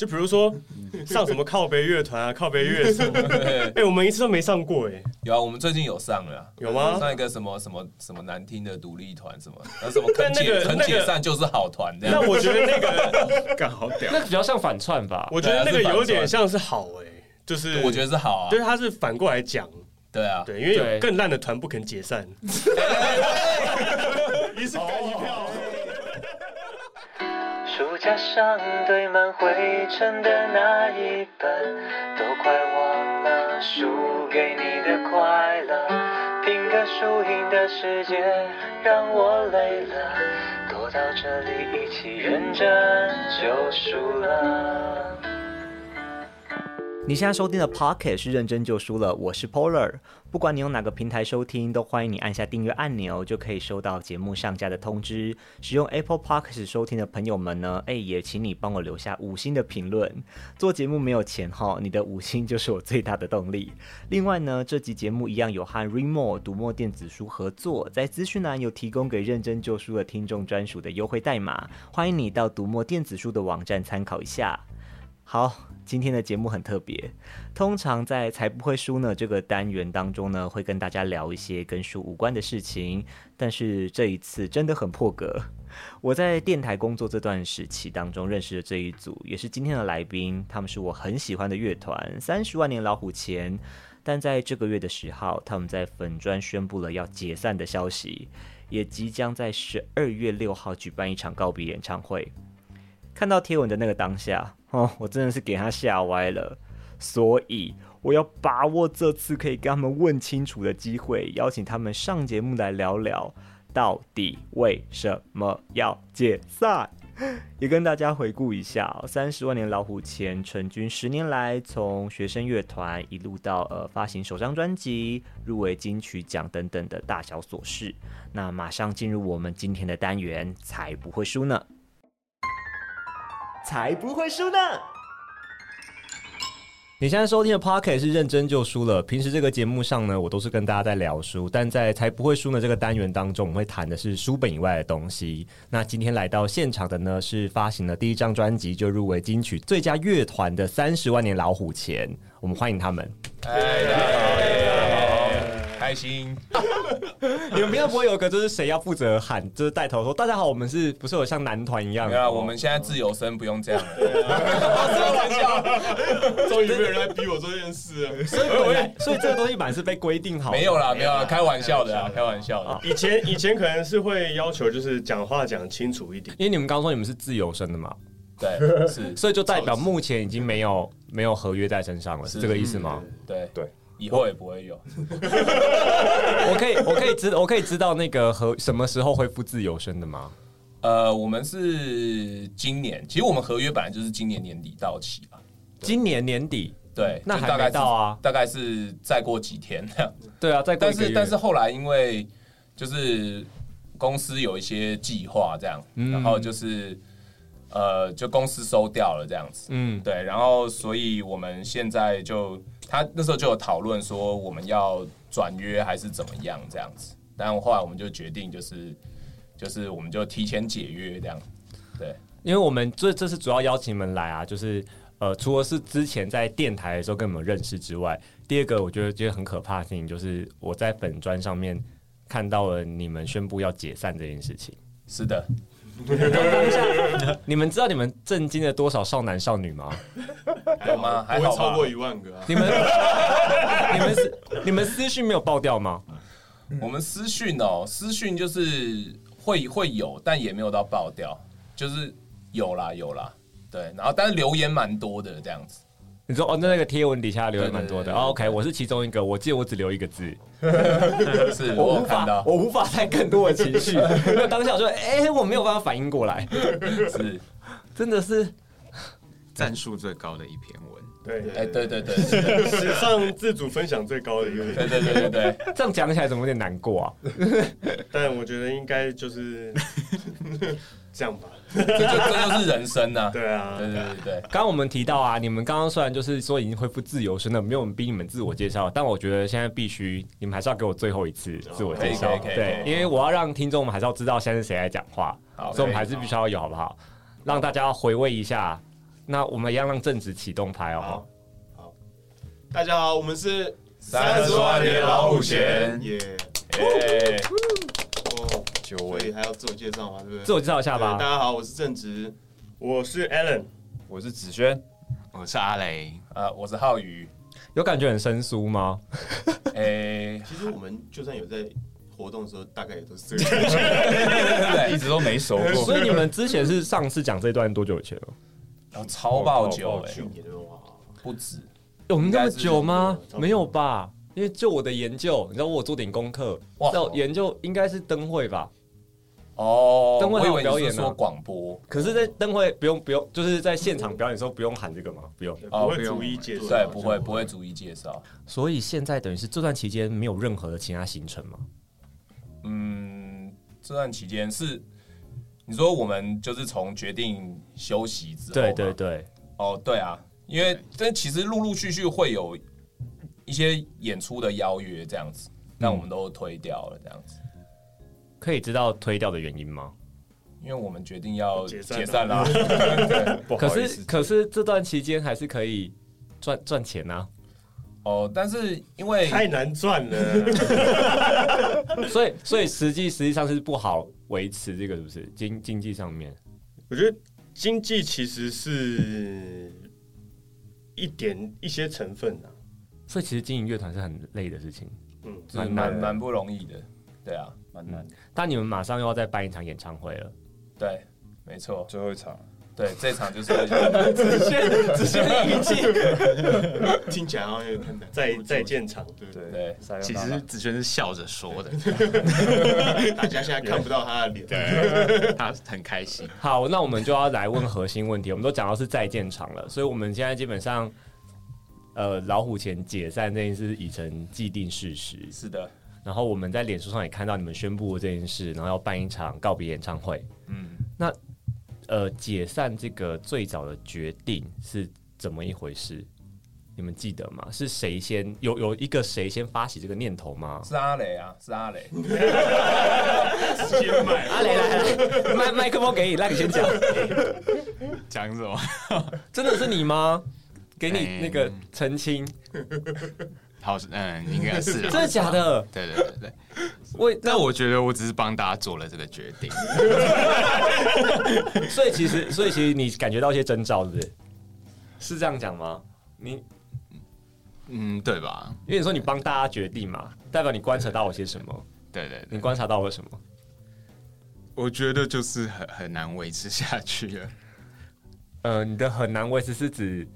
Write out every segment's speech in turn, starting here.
就比如说上什么靠北乐团啊，靠北乐手，哎、欸，我们一次都没上过哎、欸。有啊，我们最近有上了，有吗？上一个什么什么什么难听的独立团什么，那什么肯解肯解散就是好团这样。那我觉得那个 干好屌，那比较像反串吧。我觉得那个有点像是好哎、欸，就是我觉得是好啊，就是他是反过来讲。对啊，对，因为有更烂的团不肯解散。一次干一票。加上堆满灰尘的那一本，都快忘了输给你的快乐。拼个输赢的世界让我累了，躲到这里一起认真就输了。你现在收听的 Pocket 是认真就输了，我是 Polar。不管你用哪个平台收听，都欢迎你按下订阅按钮，就可以收到节目上架的通知。使用 Apple Podcast 收听的朋友们呢，哎，也请你帮我留下五星的评论。做节目没有钱哈，你的五星就是我最大的动力。另外呢，这集节目一样有和 Readmoo 读墨电子书合作，在资讯栏有提供给认真就输的听众专属的优惠代码，欢迎你到读墨电子书的网站参考一下。好，今天的节目很特别。通常在才不会输呢这个单元当中呢，会跟大家聊一些跟书无关的事情。但是这一次真的很破格。我在电台工作这段时期当中认识的这一组，也是今天的来宾。他们是我很喜欢的乐团，三十万年老虎钳。但在这个月的十号，他们在粉专宣布了要解散的消息，也即将在十二月六号举办一场告别演唱会。看到贴文的那个当下，哦，我真的是给他吓歪了，所以我要把握这次可以跟他们问清楚的机会，邀请他们上节目来聊聊，到底为什么要解散，也跟大家回顾一下三十万年老虎前成军十年来，从学生乐团一路到呃发行首张专辑、入围金曲奖等等的大小琐事。那马上进入我们今天的单元，才不会输呢。才不会输呢！你现在收听的 Podcast 是认真就输了。平时这个节目上呢，我都是跟大家在聊书，但在才不会输呢这个单元当中，我们会谈的是书本以外的东西。那今天来到现场的呢，是发行了第一张专辑就入围金曲最佳乐团的三十万年老虎钳，我们欢迎他们。开心，你们平常不会有个就是谁要负责喊，就是带头说大家好，我们是不是有像男团一样？对啊，我们现在自由身不用这样了。开玩笑，终于没有人来逼我做这件事了。所以本来，所以这个东西本来是被规定好。没有啦，没有啦，开玩笑的啊，开玩笑的。以前以前可能是会要求就是讲话讲清楚一点，因为你们刚刚说你们是自由身的嘛。对，是，所以就代表目前已经没有没有合约在身上了，是这个意思吗？对对。以后也不会有。我可以，我可以知，我可以知道那个和什么时候恢复自由身的吗？呃，我们是今年，其实我们合约本来就是今年年底到期吧。今年年底，对，那还没到啊，大概是再过几天。对啊，再过几天。但是但是后来因为就是公司有一些计划这样，嗯、然后就是呃，就公司收掉了这样子。嗯，对，然后所以我们现在就。他那时候就有讨论说我们要转约还是怎么样这样子，但后来我们就决定就是就是我们就提前解约这样，对，因为我们这这次主要邀请你们来啊，就是呃除了是之前在电台的时候跟你们认识之外，第二个我觉得觉得很可怕的事情就是我在粉专上面看到了你们宣布要解散这件事情。是的。你们知道你们震惊了多少少男少女吗？有吗？还好超过一万个、啊。你们 你们是你们私讯没有爆掉吗？我们私讯哦，私讯就是会会有，但也没有到爆掉，就是有啦有啦，对，然后但是留言蛮多的这样子。你说哦，那那个贴文底下留言蛮多的。OK，我是其中一个，我记得我只留一个字，是我无法，我无法带更多的情绪。因为当下我说，哎，我没有办法反应过来，是，真的是赞数最高的一篇文。对，哎，对对对，史上自主分享最高的一个。对对对对对，这样讲起来怎么有点难过啊？但我觉得应该就是。这样吧，这就这就是人生呐。对啊，对对对对。刚刚我们提到啊，你们刚刚虽然就是说已经恢复自由身了，没有逼你们自我介绍，但我觉得现在必须你们还是要给我最后一次自我介绍。对，因为我要让听众们还是要知道现在是谁在讲话，所以我们还是必须要有，好不好？让大家回味一下那我们一样让正直启动拍哦。好，好，大家好，我们是三十万年老虎钳，耶！耶！哦，九位还要自我介绍吗？对不对？自我介绍一下吧。大家好，我是正直，我是 Alan，我是子轩，我是阿雷。呃，我是浩宇。有感觉很生疏吗？诶，其实我们就算有在活动的时候，大概也都是 一直都没熟过。所以你们之前是上次讲这段多久以前了？然后超爆久哎，去年的话不止，有那么久吗？没有吧？因为就我的研究，你知道我做点功课，要研究应该是灯会吧？哦，灯会有表演说广播，可是，在灯会不用不用，就是在现场表演的时候不用喊这个吗？不用，不会逐一介绍，对，不会不会逐一介绍。所以现在等于是这段期间没有任何的其他行程吗？嗯，这段期间是。你说我们就是从决定休息之后，对对对，哦对啊，因为这其实陆陆续续会有一些演出的邀约这样子，那我们都推掉了这样子。可以知道推掉的原因吗？因为我们决定要解散啦。可是可是这段期间还是可以赚赚钱啊。哦，但是因为太难赚了，所以所以实际实际上是不好维持这个，是不是经经济上面？我觉得经济其实是一点一些成分啊，所以其实经营乐团是很累的事情，嗯，蛮蛮蛮不容易的，对啊，蛮难。但你们马上又要再办一场演唱会了，对，没错，最后一场。对，这场就是直线直线语气，听起来好像再再见场，对对对。其实子轩是笑着说的，大家现在看不到他的脸，他很开心。好，那我们就要来问核心问题。我们都讲到是再见场了，所以我们现在基本上，呃，老虎钳解散这件事已成既定事实。是的。然后我们在脸书上也看到你们宣布这件事，然后要办一场告别演唱会。嗯，那。呃，解散这个最早的决定是怎么一回事？你们记得吗？是谁先有有一个谁先发起这个念头吗？是阿雷啊，是阿雷。先买阿雷来来，麦麦克风给你，让你先讲。讲什么？真的是你吗？给你那个澄清。好，嗯，应该是。真的假的？对对对对。我，但我觉得我只是帮大家做了这个决定。所以其实，所以其实你感觉到一些征兆，是不是？是这样讲吗？你，嗯，对吧？因为你说你帮大家决定嘛，代表你观察到了些什么？对对，你观察到了什么？我觉得就是很很难维持下去了。呃，你的很难维持是指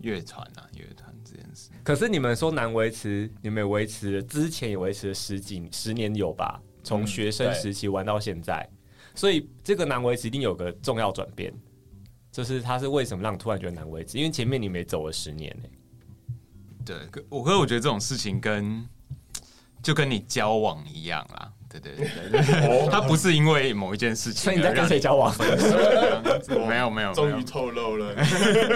乐团啊，乐团。可是你们说难维持，你们维持之前也维持了十几十年有吧？从学生时期玩到现在，嗯、所以这个难维持一定有个重要转变，就是他是为什么让你突然觉得难维持？因为前面你没走了十年呢、欸。对，我可是我觉得这种事情跟就跟你交往一样啦。对对对对，他 不是因为某一件事情。所以你在跟谁交往？没有没有，终于透露了。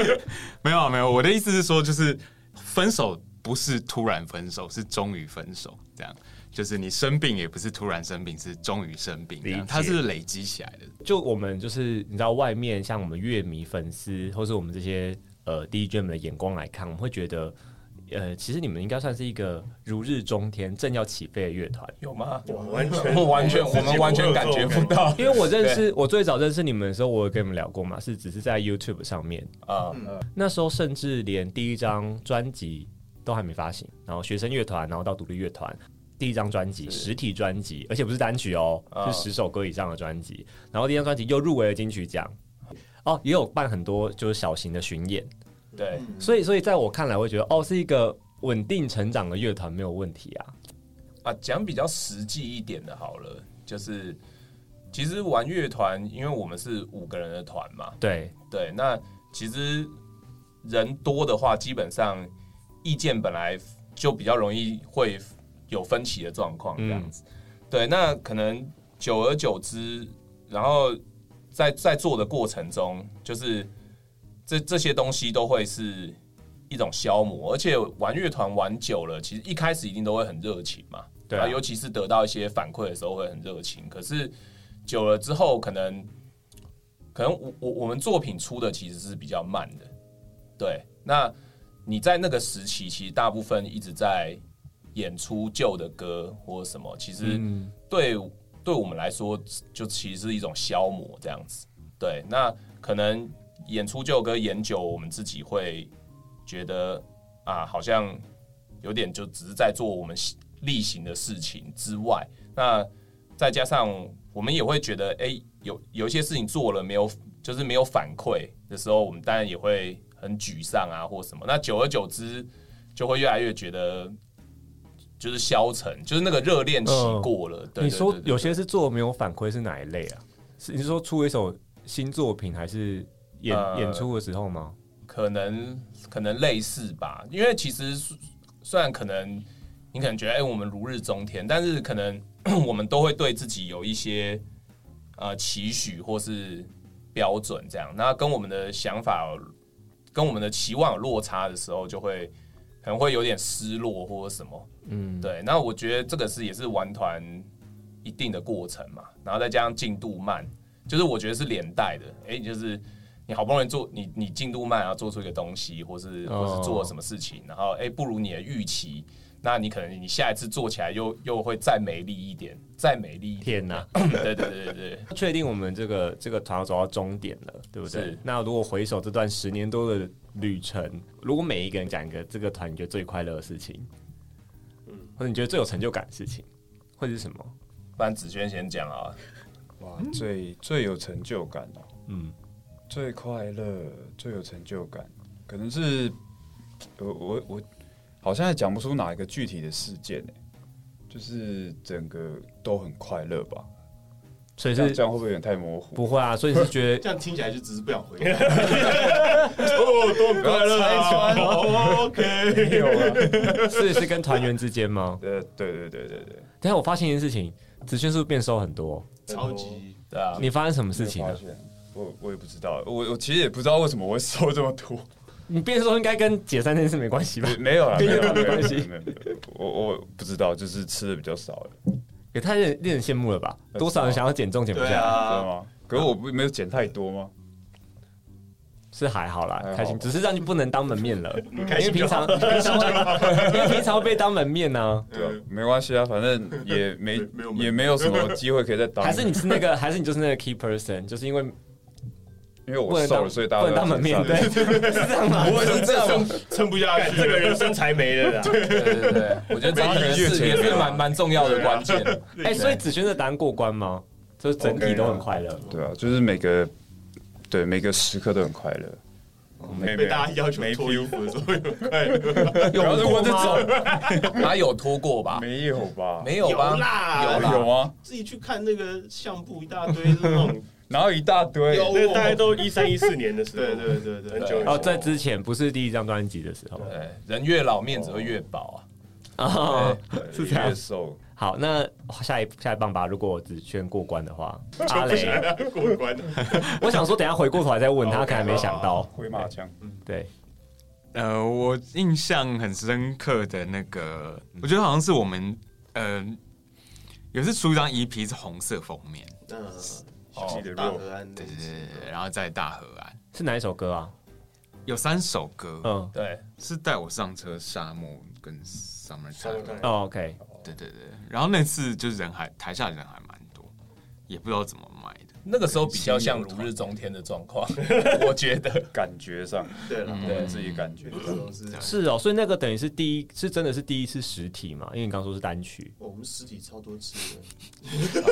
没有没有，我的意思是说，就是分手不是突然分手，是终于分手。这样，就是你生病也不是突然生病，是终于生病。它是累积起来的。就我们就是你知道，外面像我们乐迷、粉丝，或是我们这些呃 DJ 们的眼光来看，我们会觉得。呃，其实你们应该算是一个如日中天、正要起飞的乐团，有吗？我完全，我完全，我们完全感觉不到。因为我认识，我最早认识你们的时候，我有跟你们聊过嘛，是只是在 YouTube 上面啊。那时候甚至连第一张专辑都还没发行，然后学生乐团，然后到独立乐团，第一张专辑实体专辑，而且不是单曲哦，是十首歌以上的专辑。然后第一张专辑又入围了金曲奖，哦，也有办很多就是小型的巡演。对，所以所以在我看来，我会觉得哦，是一个稳定成长的乐团，没有问题啊。啊，讲比较实际一点的，好了，就是其实玩乐团，因为我们是五个人的团嘛，对对，那其实人多的话，基本上意见本来就比较容易会有分歧的状况，这样子。嗯、对，那可能久而久之，然后在在做的过程中，就是。这这些东西都会是一种消磨，而且玩乐团玩久了，其实一开始一定都会很热情嘛，对啊，尤其是得到一些反馈的时候会很热情。可是久了之后，可能可能我我我们作品出的其实是比较慢的，对。那你在那个时期，其实大部分一直在演出旧的歌或什么，其实对对我们来说，就其实是一种消磨这样子。对，那可能演出旧歌演久，我们自己会觉得啊，好像有点就只是在做我们例行的事情之外，那再加上我们也会觉得，哎、欸，有有一些事情做了没有，就是没有反馈的时候，我们当然也会。很沮丧啊，或什么，那久而久之就会越来越觉得就是消沉，就是那个热恋期过了。对，你说有些是做没有反馈，是哪一类啊？是你是说出一首新作品，还是演、呃、演出的时候吗？可能可能类似吧，因为其实虽然可能你可能觉得哎、欸，我们如日中天，但是可能 我们都会对自己有一些呃期许或是标准，这样，那跟我们的想法。跟我们的期望有落差的时候，就会可能会有点失落或者什么，嗯，对。那我觉得这个是也是玩团一定的过程嘛，然后再加上进度慢，就是我觉得是连带的。哎、欸，就是你好不容易做你你进度慢，然后做出一个东西，或是或是做了什么事情，然后哎、欸、不如你的预期。那你可能你下一次做起来又又会再美丽一点，再美丽一点。天哪！对对对对对，确定我们这个这个团要走到终点了，对不对？那如果回首这段十年多的旅程，如果每一个人讲一个这个团你觉得最快乐的事情，嗯，或者你觉得最有成就感的事情，会是什么？不然子轩先讲啊。哇，最最有成就感哦，嗯，最快乐、最有成就感，可能是我我我。好像也讲不出哪一个具体的事件呢，就是整个都很快乐吧。所以是这样会不会有点太模糊？不会啊，所以是觉得 这样听起来就只是不想回。哦，都很快乐啊。OK，没有啊，所以是跟团员之间吗？对对对对对对。等下我发现一件事情，子轩是不是变瘦很多？超级。对啊。你发生什么事情了？我我也不知道，我我其实也不知道为什么我会瘦这么多。你变瘦应该跟解散那件事没关系吧？没有啊，没有没关系。我我不知道，就是吃的比较少了。也太令令人羡慕了吧？多少人想要减重减不下来？对啊。可是我不没有减太多吗？是还好啦，开心。只是让你不能当门面了，因为平常平常 因为平常被当门面呢。对啊，没关系啊，反正也没也没有什么机会可以再当。还是你是那个，还是你就是那个 key person，就是因为。因为我瘦了，所以大家不能当门面对，是这样吗？不会是这样，撑不下去，这个人身材没了。对对对，我觉得这个也是也是蛮蛮重要的关键。哎，所以子轩的答案过关吗？就是整体都很快乐。对啊，就是每个对每个时刻都很快乐。没被大家要求脱衣服的时候有快乐，有过这种？哪有脱过吧？没有吧？没有吧？有啦，有啊。自己去看那个相簿，一大堆那种。然后一大堆，那大概都一三一四年的时候，对对对对，很久。哦，在之前不是第一张专辑的时候，对，人越老面子会越薄啊，啊，是这样。越瘦。好，那下一下一棒吧。如果子轩过关的话，阿雷过关。我想说，等下回过头来再问他，可能没想到回马枪。对，呃，我印象很深刻的那个，我觉得好像是我们，呃，有次出一张 EP 是红色封面。记得大河岸，对对对对，然后在大河岸是哪一首歌啊？有三首歌，嗯，对，是带我上车，沙漠跟 Summertime。哦，OK，对对对，然后那次就是人还台下人还蛮多，也不知道怎么卖的。那个时候比较像如日中天的状况，我觉得。感觉上，对了，对自己感觉。是是哦，所以那个等于是第一，是真的是第一次实体嘛？因为你刚说是单曲，我们实体超多次的，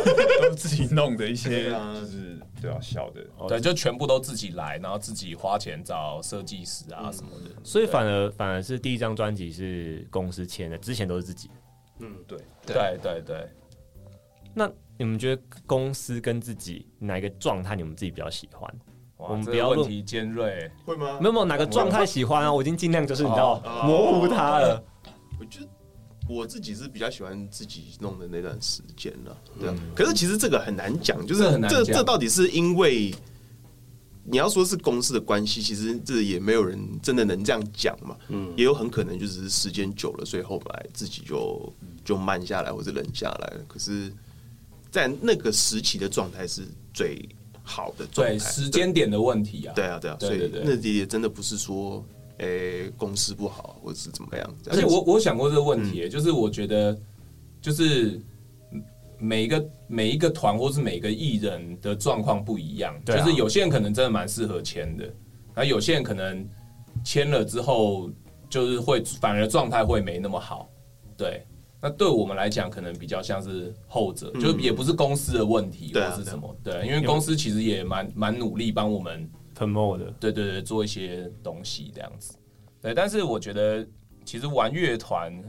都自己弄的一些，就是对啊，小的，对，就全部都自己来，然后自己花钱找设计师啊什么的，所以反而反而是第一张专辑是公司签的，之前都是自己，嗯，对，对对对，那。你们觉得公司跟自己哪一个状态你们自己比较喜欢？我们不要问题尖锐，会吗？没有没有哪个状态喜欢啊？我已经尽量就是你知道模糊它了。我觉得我自己是比较喜欢自己弄的那段时间了，对啊。可是其实这个很难讲，就是很难这这到底是因为你要说是公司的关系，其实这也没有人真的能这样讲嘛。嗯，也有很可能就是时间久了，所以后来自己就就慢下来或者冷下来了。可是。在那个时期的状态是最好的状态。对时间点的问题啊，对啊，对啊，所以那也真的不是说，诶、欸，公司不好，或者是怎么样。而且我我想过这个问题、嗯，就是我觉得，就是每一个每一个团或是每个艺人的状况不一样、啊，就是有些人可能真的蛮适合签的，而有些人可能签了之后，就是会反而状态会没那么好，对。那对我们来讲，可能比较像是后者，嗯、就也不是公司的问题，或是什么，对，对，因为公司其实也蛮蛮努力帮我们 promote 的，对对对，做一些东西这样子，对。但是我觉得，其实玩乐团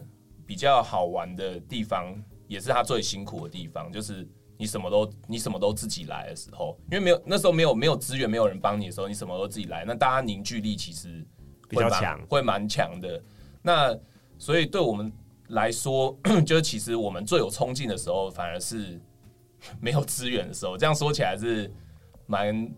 比较好玩的地方，也是他最辛苦的地方，就是你什么都你什么都自己来的时候，因为没有那时候没有没有资源，没有人帮你的时候，你什么都自己来，那大家凝聚力其实比较强，会蛮强的。那所以对我们。来说，就是其实我们最有冲劲的时候，反而是 没有资源的时候。这样说起来是蛮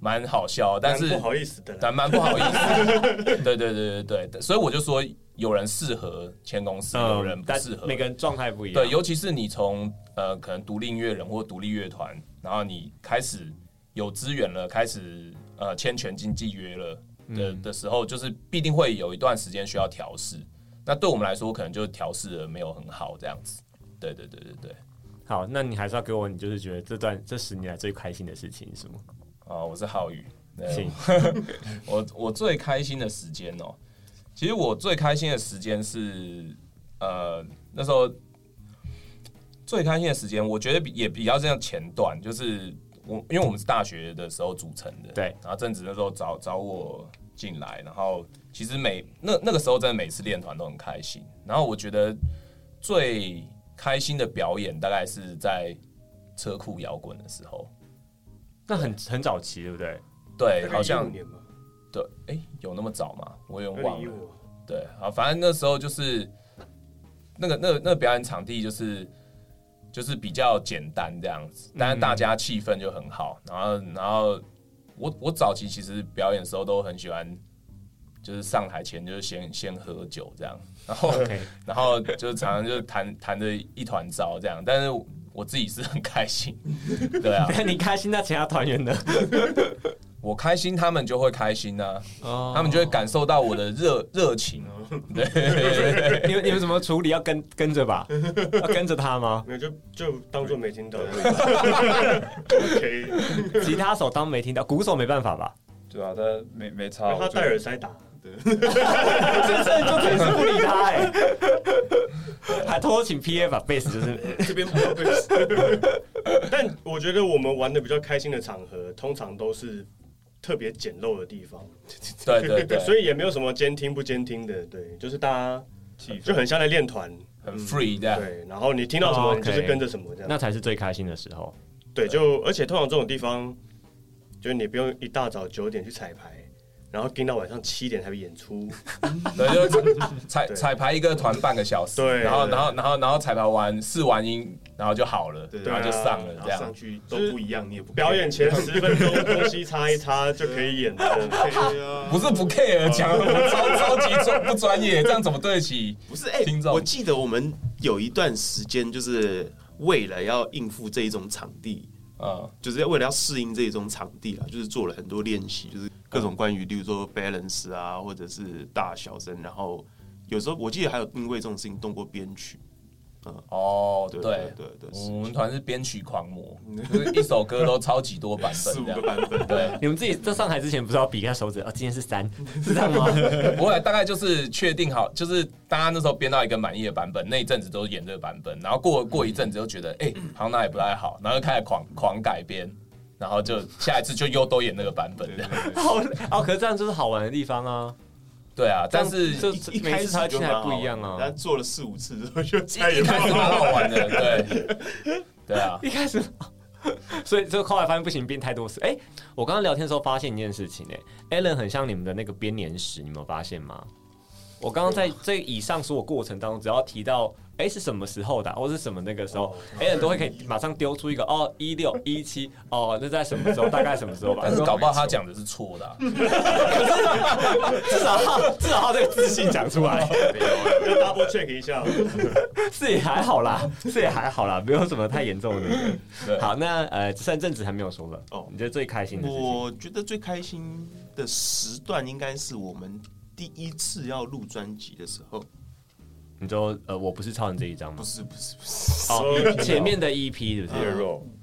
蛮好笑，但是不好意思的，但蛮不好意思。对对对对对，所以我就说，有人适合签公司，有人不适合。每个人状态不一样。对，尤其是你从呃可能独立音乐人或独立乐团，然后你开始有资源了，开始呃签全经纪约了的的时候，就是必定会有一段时间需要调试。那对我们来说，可能就调试的没有很好，这样子。对对对对对。好，那你还是要给我，你就是觉得这段这十年来最开心的事情是什么？啊，我是浩宇。行。我我最开心的时间哦，其实我最开心的时间是呃那时候最开心的时间，我觉得也比较这样前段，就是我因为我们是大学的时候组成的，对，然后正值那时候找找我进来，然后。其实每那那个时候，真的每次练团都很开心。然后我觉得最开心的表演，大概是在车库摇滚的时候。那很很早期，对不对？对，好像对，哎、欸，有那么早吗？我有点忘了。对，好，反正那时候就是那个那个那个表演场地，就是就是比较简单这样子，但是大家气氛就很好。然后然后我我早期其实表演的时候都很喜欢。就是上台前就是先先喝酒这样，然后.然后就是常常就是弹弹的一团糟这样，但是我自己是很开心，对啊，你开心，那其他团员呢？我开心，他们就会开心啊，oh. 他们就会感受到我的热热情。对，你们你们怎么处理？要跟跟着吧？要跟着他吗？没有，就就当做没听到。OK，吉他手当没听到，鼓手没办法吧？对啊，他没没差，他戴耳塞打。真正就可以是不理他哎、欸，还偷偷请 P A 把贝斯就是这边不要贝斯。但我觉得我们玩的比较开心的场合，通常都是特别简陋的地方。对对对，所以也没有什么监听不监听的，对，就是大家就很像在练团，很 free 这样。对，然后你听到什么，你就是跟着什么这样，那才是最开心的时候。对，就而且通常这种地方，就是你不用一大早九点去彩排。然后盯到晚上七点才会演出，对，就彩彩排一个团半个小时，对，然后然后然后然后彩排完试完音，然然后就好了，对，然后就上了，这样。上去都不一样，你也不表演前十分钟 东西擦一擦就可以演了，不是不 care 讲，我超超级专不专业，这样怎么对得起？不是，哎，听众，我记得我们有一段时间就是为了要应付这一种场地。啊，就是为了要适应这种场地啊，就是做了很多练习，就是各种关于，例如说 balance 啊，或者是大小声，然后有时候我记得还有因为这种事情动过编曲。哦，对对对，对，我们团是编曲狂魔，就是一首歌都超级多版本，四五个版本。对，你们自己在上台之前不是要比一下手指？哦，今天是三，是这样吗？不会，大概就是确定好，就是大家那时候编到一个满意的版本，那一阵子都演这个版本，然后过过一阵子又觉得，哎、欸，好像哪里不太好，然后就开始狂狂改编，然后就下一次就又都演那个版本，这样。好，哦，可是这样就是好玩的地方啊。对啊，但是就一开始他还不一样啊，但做了四五次之后就再也一开始蛮好玩的，对，对啊，一开始，所以这个后来发现不行，变太多次。哎，我刚刚聊天的时候发现一件事情，哎，Alan 很像你们的那个编年史，你有没有发现吗？我刚刚在这以上所有过程当中，只要提到。哎，是什么时候的，或是什么那个时候？哎，人都会可以马上丢出一个哦，一六一七哦，那在什么时候？大概什么时候吧？但是搞不好他讲的是错的。至少他至少他这个自信讲出来，要 double check 一下。是也还好啦，是也还好啦，没有什么太严重的那个。好，那呃，只剩正职还没有说了哦。你觉得最开心的？我觉得最开心的时段应该是我们第一次要录专辑的时候。你说呃，我不是超人这一张吗？不是不是不是，哦，前面的 EP 是不是？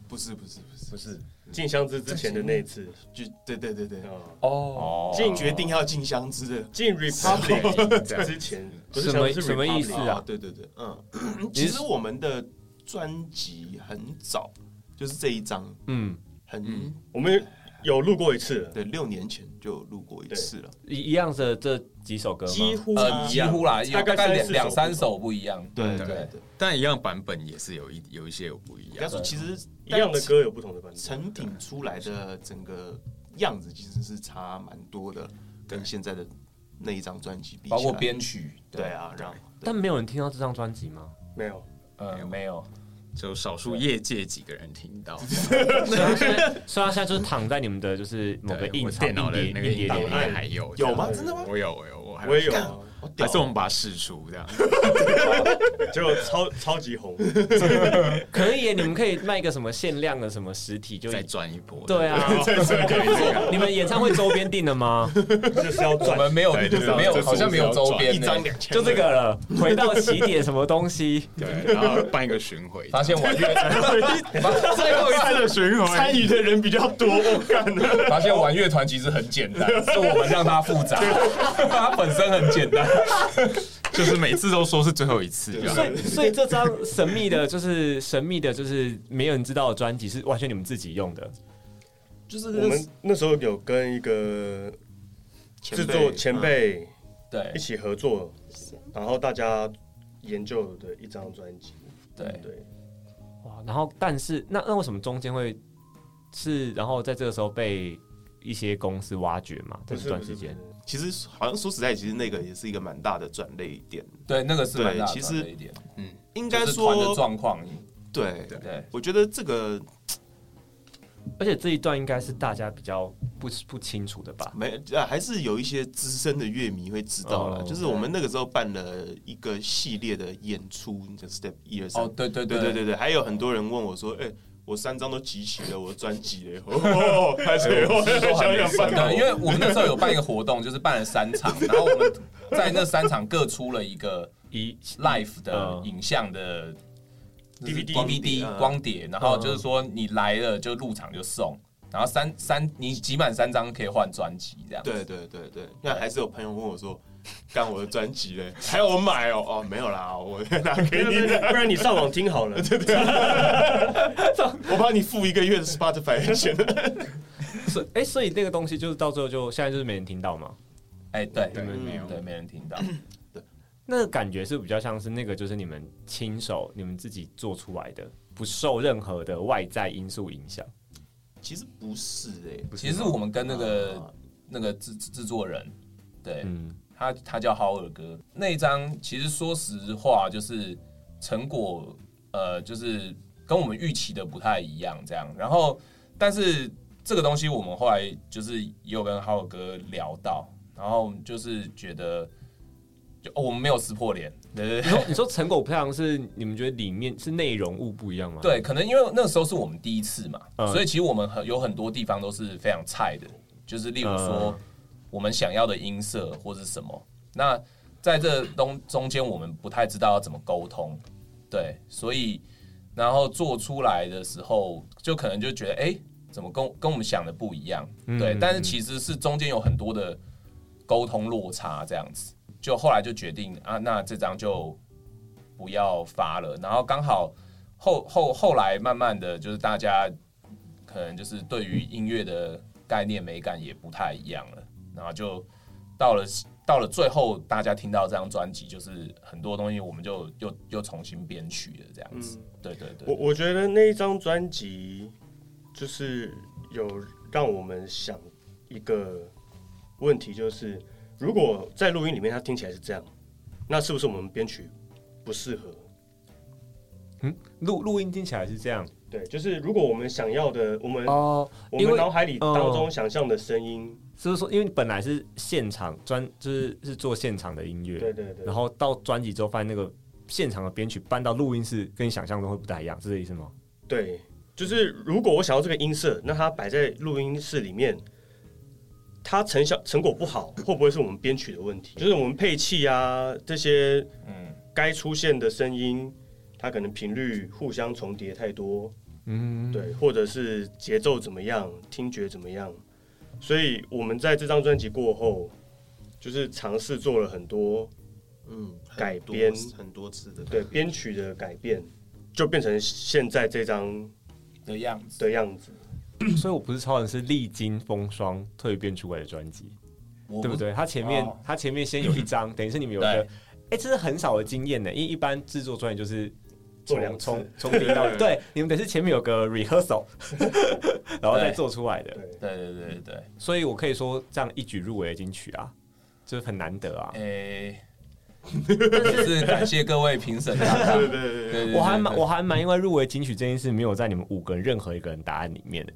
不是不是不是。不是，进香之之前的那一次，就对对对对，哦，进决定要进香之的，进 Republic 之前，什么什么意思啊？对对对，嗯，其实我们的专辑很早，就是这一张，嗯，很我们。有录过一次，对，六年前就录过一次了，一一样的这几首歌，几乎呃几乎啦，大概两两三首不一样，对对对，但一样版本也是有一有一些有不一样。应该说其实一样的歌有不同的版本，成品出来的整个样子其实是差蛮多的，跟现在的那一张专辑比，包括编曲，对啊，这样。但没有人听到这张专辑吗？没有，呃，没有。就少数业界几个人听到，所以他现在，所以他现在就是躺在你们的就是某个硬电脑的那个硬碟里面。还有有。吗？真的吗？我有我有我我也有，还是我们把它试出这样，结果超超级红，可以，你们可以卖一个什么限量的什么实体，就再赚一波。对啊，你们演唱会周边定了吗？就是要我们没有，没有，好像没有周边，一张两千，就这个了。回到起点，什么东西？对，然后办一个巡回。发现玩乐，最后一次的巡回，参与的人比较多。我看，发现玩乐团其实很简单，是我们让它复杂，它本身很简单。就是每次都说是最后一次，所以所以这张神秘的，就是神秘的，就是没有人知道的专辑是完全你们自己用的。就是我们那时候有跟一个制作前辈对一起合作，然后大家研究的一张专辑。对对，哇！然后但是那那为什么中间会是然后在这个时候被一些公司挖掘嘛？这段时间。其实好像说实在，其实那个也是一个蛮大的转捩点。对，那个是蛮大的转捩点。嗯，应该说的状况。对对，我觉得这个，而且这一段应该是大家比较不不清楚的吧？没，还是有一些资深的乐迷会知道了。就是我们那个时候办了一个系列的演出，就 Step 一二三。哦，对对对对对对，还有很多人问我说：“哎。”我三张都集齐了，我的专辑嘞，哦，开始我 想想办。对，因为我们那时候有办一个活动，就是办了三场，然后我们在那三场各出了一个一 live 的影像的 DVD DVD 光碟，然后就是说你来了就入场就送，然后三三你集满三张可以换专辑这样。对对对对，那还是有朋友问我说。干我的专辑嘞，还要我买哦？哦，没有啦，我拿给你，不然你上网听好了。对 对，我帮你付一个月的 Spotify 的钱。所以，哎，所以那个东西就是到最后就现在就是没人听到吗？哎，对，没有，对，没人听到。对，那个感觉是比较像是那个就是你们亲手你们自己做出来的，不受任何的外在因素影响。其实不是哎，其实我们跟那个那个制制作人，对，嗯。他他叫浩尔哥，那一张其实说实话就是成果，呃，就是跟我们预期的不太一样，这样。然后，但是这个东西我们后来就是也有跟浩尔哥聊到，然后就是觉得，就我们没有撕破脸。对对对，你说你说成果不太一样，是你们觉得里面是内容物不一样吗？对，可能因为那个时候是我们第一次嘛，嗯、所以其实我们很有很多地方都是非常菜的，就是例如说。嗯我们想要的音色或是什么？那在这东中间，我们不太知道要怎么沟通，对，所以然后做出来的时候，就可能就觉得，哎，怎么跟跟我们想的不一样？对，但是其实是中间有很多的沟通落差，这样子，就后来就决定啊，那这张就不要发了。然后刚好后后后来慢慢的就是大家可能就是对于音乐的概念美感也不太一样了。然后就到了到了最后，大家听到这张专辑，就是很多东西我们就又又重新编曲了，这样子。嗯、对对对，我我觉得那一张专辑就是有让我们想一个问题，就是如果在录音里面它听起来是这样，那是不是我们编曲不适合？嗯，录录音听起来是这样。对，就是如果我们想要的，我们哦，我们脑海里当中想象的声音，是不是说，因为本来是现场专，就是是做现场的音乐，对对对，然后到专辑之后发现那个现场的编曲搬到录音室，跟你想象中会不太一样，是这意思吗？对，就是如果我想要这个音色，那它摆在录音室里面，它成效成果不好，会不会是我们编曲的问题？就是我们配器啊这些，嗯，该出现的声音，它可能频率互相重叠太多。嗯，对，或者是节奏怎么样，听觉怎么样，所以我们在这张专辑过后，就是尝试做了很多，嗯，改编很多次的，对，编曲的改变，就变成现在这张的样子的样子。所以我不是超人，是历经风霜蜕变出来的专辑，对不对？他前面他前面先有一张，等于是你们有一个，哎，这是很少的经验呢，因为一般制作专辑就是。做两从从零到 对，你们得是前面有个 rehearsal，然后再做出来的。对对对对，所以我可以说这样一举入围的金曲啊，就是很难得啊。诶，也是感谢各位评审。对对对，我还蛮我还蛮因为入围金曲这件事没有在你们五个人任何一个人答案里面的。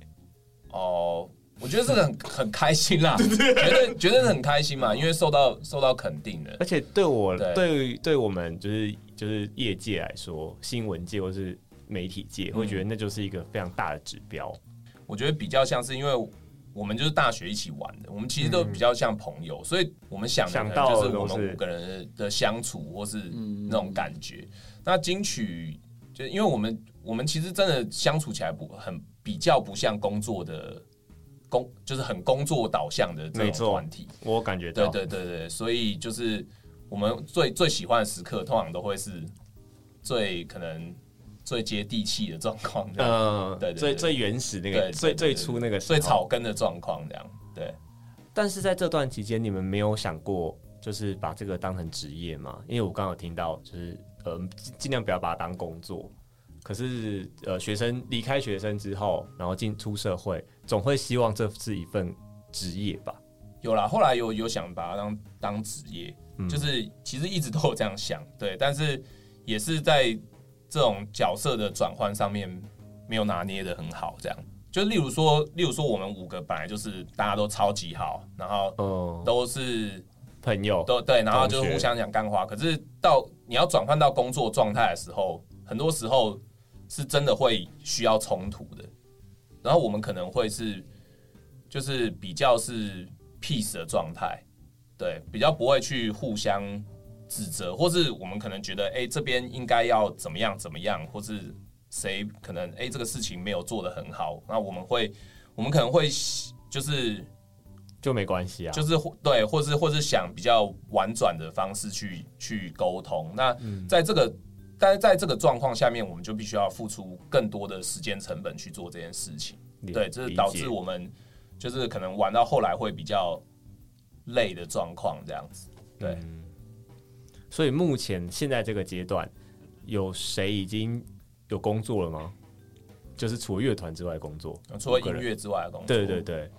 哦。我觉得这个很很开心啦，绝对绝对是很开心嘛，因为受到受到肯定的，而且对我对对，对我们就是就是业界来说，新闻界或是媒体界，会觉得那就是一个非常大的指标。我觉得比较像是因为我们就是大学一起玩的，我们其实都比较像朋友，所以我们想想到就是我们五个人的相处或是那种感觉。那金曲就因为我们我们其实真的相处起来不很比较不像工作的。工就是很工作导向的这种团体，我感觉到，对对对对，所以就是我们最最喜欢的时刻，通常都会是最可能最接地气的状况，嗯，对，最最原始那个，最最初那个最草根的状况，这样对。但是在这段期间，你们没有想过就是把这个当成职业吗？因为我刚刚有听到，就是呃，尽量不要把它当工作。可是，呃，学生离开学生之后，然后进出社会，总会希望这是一份职业吧？有啦，后来有有想把它当当职业，嗯、就是其实一直都有这样想，对，但是也是在这种角色的转换上面没有拿捏的很好，这样。就例如说，例如说，我们五个本来就是大家都超级好，然后都是朋友，都对，然后就互相讲干话。可是到你要转换到工作状态的时候，很多时候。是真的会需要冲突的，然后我们可能会是，就是比较是 peace 的状态，对，比较不会去互相指责，或是我们可能觉得，哎，这边应该要怎么样怎么样，或是谁可能，哎，这个事情没有做得很好，那我们会，我们可能会就是就没关系啊，就是对，或是或是想比较婉转的方式去去沟通，那在这个。但是在这个状况下面，我们就必须要付出更多的时间成本去做这件事情。对，这是导致我们就是可能玩到后来会比较累的状况，这样子。对。嗯，所以目前现在这个阶段，有谁已经有工作了吗？就是除了乐团之外的工作，除了音乐之外的工作。对对对。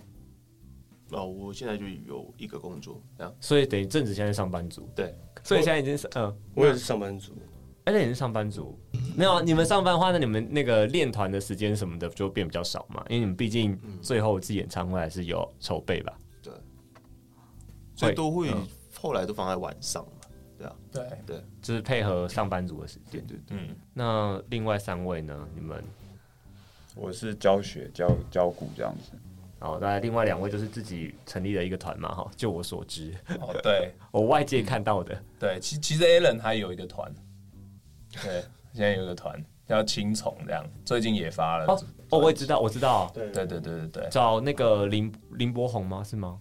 哦，我现在就有一个工作，这样。所以等于正子现在上班族。对。所以现在已经是嗯，我也是上班族。而且你是上班族，没有你们上班的话，那你们那个练团的时间什么的就变比较少嘛？因为你们毕竟最后一次演唱会还是有筹备吧？对，所以都会后来都放在晚上嘛？对啊，对对，就是配合上班族的时间。对对，嗯。那另外三位呢？你们？我是教学教教鼓这样子。哦，那另外两位就是自己成立了一个团嘛？哈，就我所知。哦，对，我外界看到的。对，其其实 Alan 还有一个团。对，现在有一个团叫青虫，这样最近也发了哦。哦，我也知道，我知道。对对对对对对，找那个林林柏宏吗？是吗？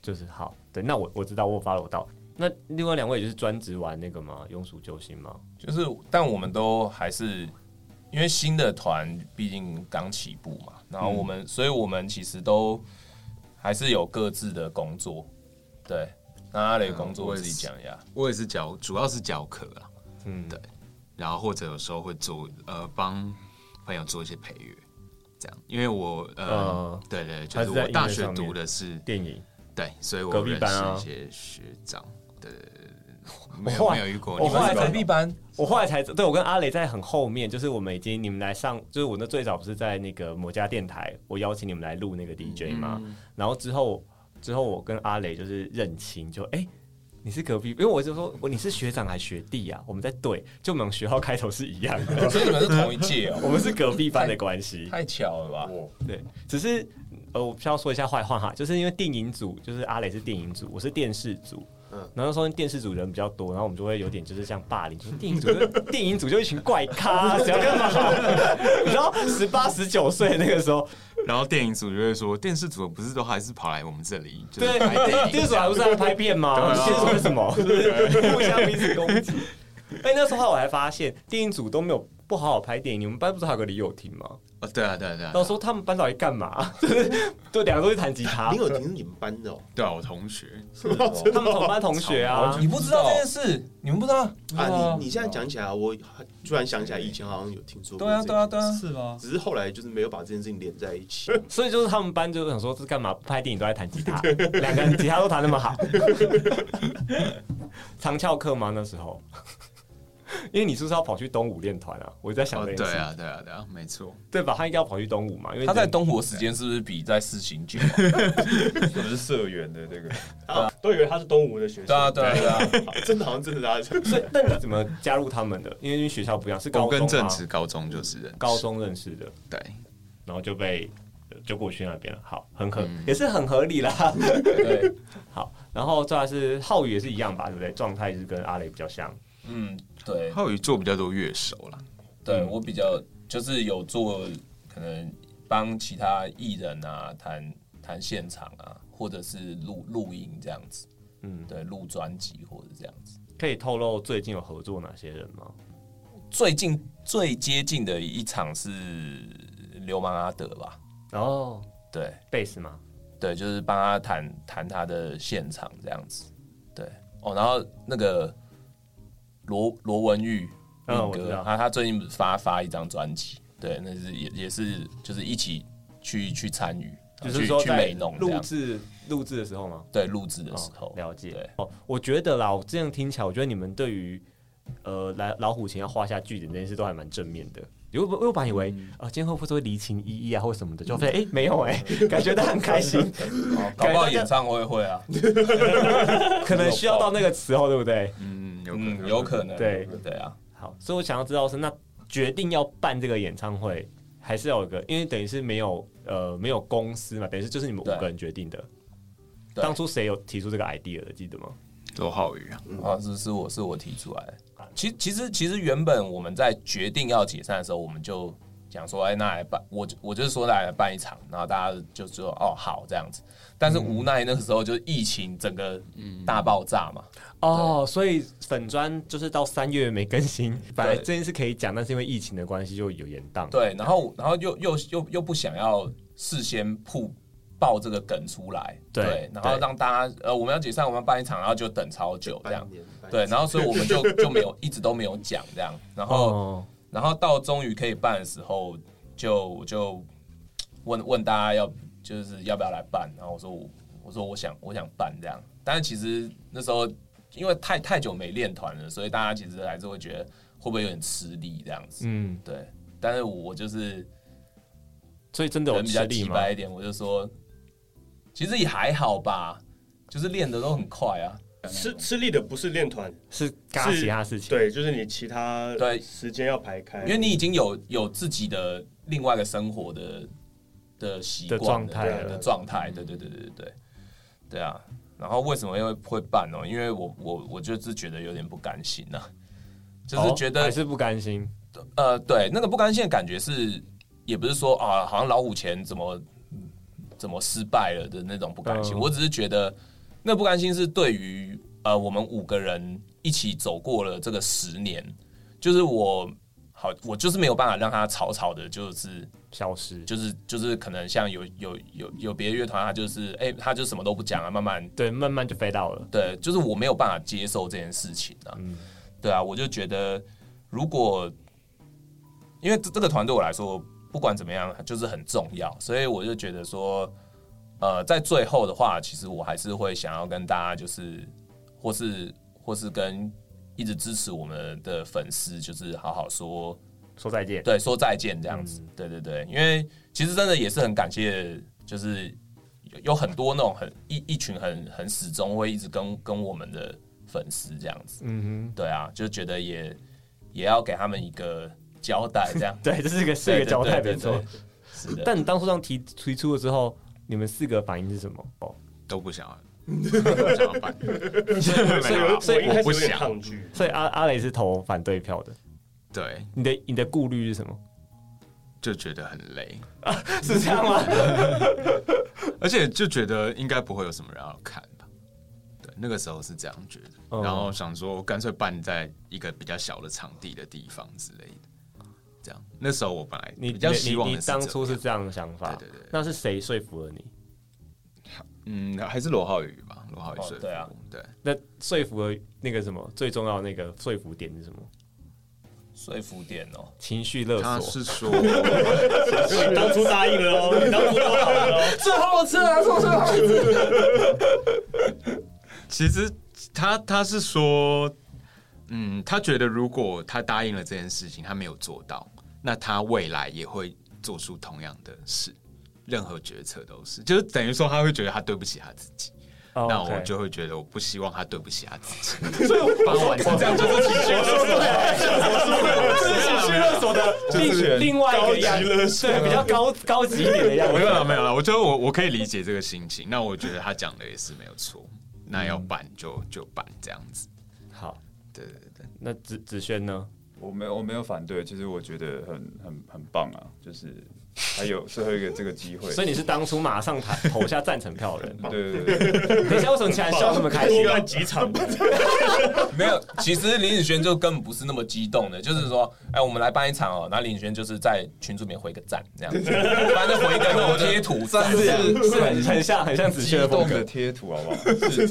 对，就是好。对，那我我知道，我发了我到。那另外两位也就是专职玩那个吗？庸俗救星吗？就是，但我们都还是因为新的团毕竟刚起步嘛，然后我们，嗯、所以我们其实都还是有各自的工作。对，那阿磊工作我自己讲一下，我也是教，主要是教课啊。嗯，对。然后或者有时候会做呃帮朋友做一些配乐，这样，因为我呃，呃对对，就是我大学读的是电影，对，所以我认识一些学长，对对对对我没有没有遇过，我后来才隔壁班，我后来才对我跟阿雷在很后面，就是我们已经你们来上，就是我那最早不是在那个某家电台，我邀请你们来录那个 DJ 嘛，然后之后之后我跟阿雷就是认清，就哎。欸你是隔壁，因为我就说我你是学长还是学弟啊？我们在对，就我们学号开头是一样的，所以你们是同一届哦。我们是隔壁班的关系，太巧了吧？对，只是呃，我需要说一下坏话哈，就是因为电影组，就是阿磊是电影组，我是电视组。嗯，然后说电视组人比较多，然后我们就会有点就是像霸凌，就是电影组，电影组就一群怪咖，想要干嘛？你知道十八十九岁那个时候，然后电影组就会说，电视组不是都还是跑来我们这里，就是、对，电视组还不是在拍片吗？电视组为什么？互相彼此攻击。哎，那时候我还发现电影组都没有不好好拍电影，你们班不是还有个李友廷吗？哦，对啊，对啊，对啊。到时候他们班到底干嘛？就是对，两个都是弹吉他。林友廷是你们班的哦？对啊，我同学，他们同班同学啊。你不知道这件事？你们不知道啊？你你现在讲起来，我突然想起来，以前好像有听说过。对啊，对啊，对啊，是吗？只是后来就是没有把这件事情连在一起。所以就是他们班就想说，是干嘛？不拍电影都在弹吉他，两个人吉他都弹那么好。长翘课吗？那时候？因为你是不是要跑去东吴练团啊？我就在想那件事。对啊，对啊，对啊，没错，对吧？他应该要跑去东吴嘛？因为他在东吴的时间是不是比在四行久？我们是社员的这个 啊，都以为他是东吴的学生。对啊，对啊，对啊，真的好像真的他。所以，那你怎么加入他们的？因为学校不一样，是高中跟正职高中就是认高中认识的，对，然后就被就过去那边了。好，很合，也是很合理啦。对，好，然后再来是浩宇也是一样吧？对不对？状态是跟阿雷比较像。嗯，对，浩宇做比较多乐手啦。对我比较就是有做，可能帮其他艺人啊弹弹现场啊，或者是录录音这样子。嗯，对，录专辑或者这样子。可以透露最近有合作哪些人吗？最近最接近的一场是流氓阿德吧？哦，对，贝斯吗？对，就是帮他弹弹他的现场这样子。对，哦，然后那个。罗罗文玉，嗯，哥，他他最近发发一张专辑，对，那是也也是就是一起去去参与，就是说在录制录制的时候吗？对，录制的时候了解。对，哦，我觉得啦，我这样听起来，我觉得你们对于呃来老虎钳要画下句点这件事都还蛮正面的。我我本来以为啊，今天会不会说离情依依啊或什么的，就发现哎没有哎，感觉他很开心。搞不好演唱会会啊，可能需要到那个时候，对不对？嗯。嗯，有可能，对对啊。好，所以我想要知道是那决定要办这个演唱会，还是要有一个，因为等于是没有呃没有公司嘛，等于是就是你们五个人决定的。当初谁有提出这个 idea 的，记得吗？罗浩宇啊，啊是是我是我提出来的。其其实其实原本我们在决定要解散的时候，我们就讲说，哎，那来办，我我就是说来办一场，然后大家就说哦好这样子。但是无奈那个时候就是疫情整个大爆炸嘛。哦，所以粉砖就是到三月没更新，本来这件事可以讲，但是因为疫情的关系就有延宕。对，然后然后又又又又不想要事先曝爆这个梗出来，对，然后让大家呃我们要解散，我们要办一场，然后就等超久这样，对，然后所以我们就就没有一直都没有讲这样，然后然后到终于可以办的时候，就就问问大家要就是要不要来办，然后我说我我说我想我想办这样，但是其实那时候。因为太太久没练团了，所以大家其实还是会觉得会不会有点吃力这样子。嗯，对。但是我就是，所以真的有比较直白一点，我就说，其实也还好吧，就是练的都很快啊。吃吃力的不是练团，是干其他事情。对，就是你其他对时间要排开，因为你已经有有自己的另外一个生活的的习惯状态的状态。对对对对对对，对啊。然后为什么又会办呢？因为我我我就是觉得有点不甘心呐、啊，就是觉得、哦、还是不甘心。呃，对，那个不甘心的感觉是，也不是说啊，好像老虎钳怎么怎么失败了的那种不甘心。嗯、我只是觉得，那不甘心是对于呃我们五个人一起走过了这个十年，就是我。好，我就是没有办法让他草草的，就是消失，就是就是可能像有有有有别的乐团，他就是哎、欸，他就什么都不讲啊，慢慢对，慢慢就飞到了，对，就是我没有办法接受这件事情啊，嗯、对啊，我就觉得如果因为这这个团对我来说，不管怎么样，就是很重要，所以我就觉得说，呃，在最后的话，其实我还是会想要跟大家，就是或是或是跟一直支持我们的粉丝，就是好好说说再见，对，说再见这样子，嗯、对对对，因为其实真的也是很感谢，就是有很多那种很一一群很很始终会一直跟跟我们的粉丝这样子，嗯哼，对啊，就觉得也也要给他们一个交代，这样，对，这是一个是一个交代，没错，是的。但你当初这样提提出了之后。你们四个反应是什么？哦，都不想要，不想要反所以所以我不想抗拒。所以阿阿雷是投反对票的。对，你的你的顾虑是什么？就觉得很累啊？是这样吗？而且就觉得应该不会有什么人要看吧？对，那个时候是这样觉得，然后想说干脆办在一个比较小的场地的地方之类的。这样，那时候我本来你比较希望你当初是这样的想法，对对对，那是谁说服了你？嗯，还是罗浩宇吧，罗浩宇说服。对啊，对。那说服了那个什么最重要的那个说服点是什么？说服点哦，情绪勒索。他是说，你当初答应了哦，你当初说好了哦，最后一次啊，说最后一次。其实他他是说，嗯，他觉得如果他答应了这件事情，他没有做到。那他未来也会做出同样的事，任何决策都是，就是等于说他会觉得他对不起他自己，oh, okay. 那我就会觉得我不希望他对不起他自己，所以我这样就是情绪勒索，是情绪勒索的另另外一个样子，对，比较高高级一点的样子。没有了，没有了。我觉得我我可以理解这个心情。那我觉得他讲的也是没有错。那要办就就办这样子。好，对对对。那子子轩呢？我没有，我没有反对。其实我觉得很很很棒啊，就是还有最后一个这个机会。所以你是当初马上投投下赞成票的人？对对对。等一下，为什么起来笑那么开心？多办几场？没有，其实林子轩就根本不是那么激动的，就是说，哎，我们来办一场哦。然后林子轩就是在群组里面回个赞，这样子，反正回个那种贴图，是是很很像很像子轩的风格贴图，好不好？是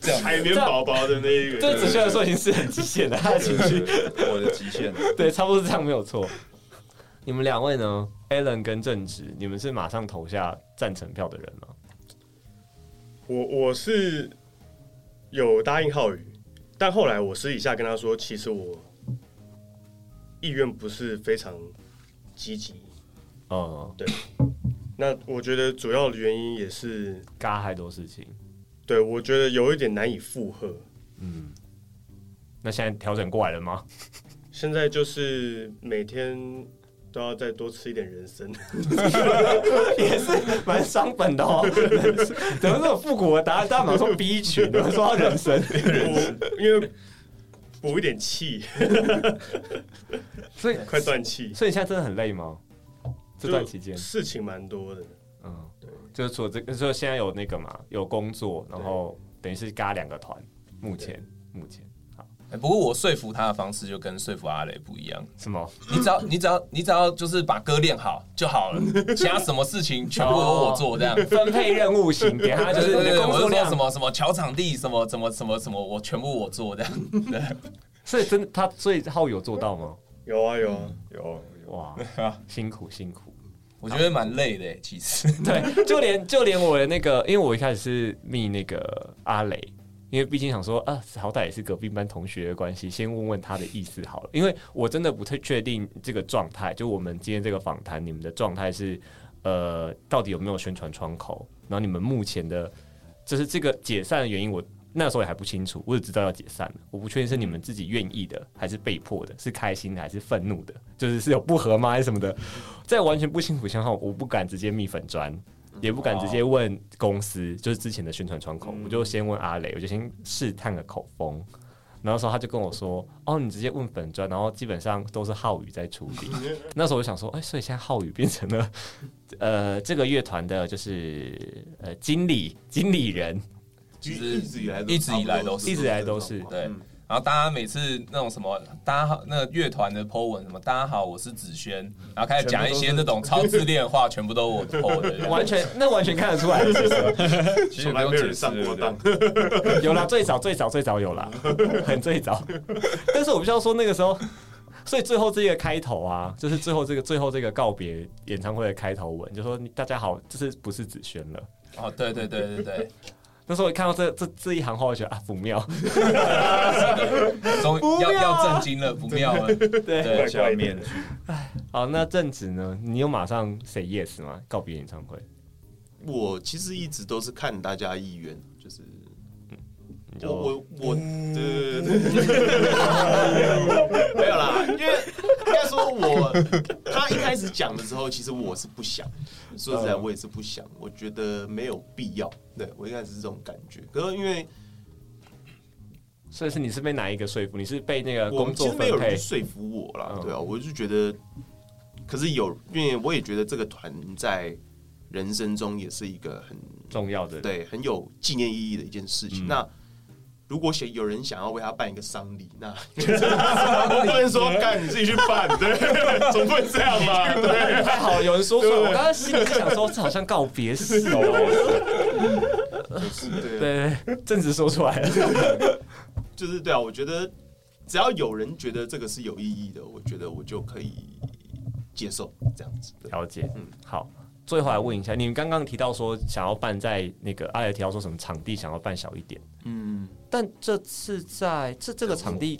这样，海绵宝宝的那一个。对子轩来说已经是很极限的，他的情绪，我的。极限对，差不多是这样，没有错。你们两位呢？Alan 跟正直，你们是马上投下赞成票的人吗？我我是有答应浩宇，但后来我私底下跟他说，其实我意愿不是非常积极。哦，对。那我觉得主要的原因也是嘎太多事情。对，我觉得有一点难以负荷。嗯，那现在调整过来了吗？现在就是每天都要再多吃一点人参，也是蛮伤本的哦。怎么这种复古的答案？大家马上说 B 群，说到人参，因为补一点气，所以快断气。所以你现在真的很累吗？这段期间事情蛮多的。嗯，对，就是说这个，说现在有那个嘛，有工作，然后等于是嘎两个团，目前目前。不过我说服他的方式就跟说服阿雷不一样。什么？你只要你只要你只要就是把歌练好就好了，其他什么事情全部由我做，这样分配任务型给他 就是工作量什么什么乔场地什么什么什么什么我全部我做这样。对，所以真的他所以浩有做到吗？有啊有啊有哇，辛苦辛苦，我觉得蛮累的其实。对，就连就连我的那个，因为我一开始是密那个阿雷。因为毕竟想说啊，好歹也是隔壁班同学的关系，先问问他的意思好了。因为我真的不太确定这个状态，就我们今天这个访谈，你们的状态是呃，到底有没有宣传窗口？然后你们目前的，就是这个解散的原因，我那时候也还不清楚，我只知道要解散了，我不确定是你们自己愿意的，还是被迫的，是开心的还是愤怒的，就是是有不合吗，还是什么的？在完全不清楚情况下，我不敢直接密粉砖。也不敢直接问公司，就是之前的宣传窗口，我就先问阿雷，我就先试探个口风。然后时候他就跟我说：“哦，你直接问粉专，然后基本上都是浩宇在处理。”那时候我想说：“哎，所以现在浩宇变成了呃这个乐团的，就是呃经理经理人，其实一直以来一直以来都是一直以来都是对。”然后大家每次那种什么，大家好，那个乐团的 po 文什么，大家好，我是子轩，然后开始讲一些那种超自恋的话，全部都是我 po 的，完全那完全看得出来，其实没有解释过当，有啦，最早最早最早有啦，很最早，但是我不知道说那个时候，所以最后这个开头啊，就是最后这个最后这个告别演唱会的开头文，就说大家好，这是不是子轩了？哦，对对对对对。那时候一看到这这这一行话，我觉得啊不妙，终要要震惊了，不妙了。对，下面具。好，那正子呢？你有马上 say yes 吗？告别演唱会？我其实一直都是看大家意愿，就。我我我，对对对 没有啦，因为应该说我他一开始讲的时候，其实我是不想，说实在，我也是不想，我觉得没有必要。对我一开始是这种感觉，可是因为，所以是你是被哪一个说服？你是被那个工作分配其实没有人说服我啦，对啊，我就觉得，可是有，因为我也觉得这个团在人生中也是一个很重要的，对，很有纪念意义的一件事情。那如果想有人想要为他办一个丧礼，那 我不能说干你自己去办，对，总不能这样嘛？对，太好了，有人说出来，我刚刚心里想说，这好像告别式哦。对对，正直说出来了，就是对啊。我觉得只要有人觉得这个是有意义的，我觉得我就可以接受这样子。了解，嗯，好。最后来问一下，你们刚刚提到说想要办在那个阿爷提到说什么场地想要办小一点，嗯，但这次在这这个场地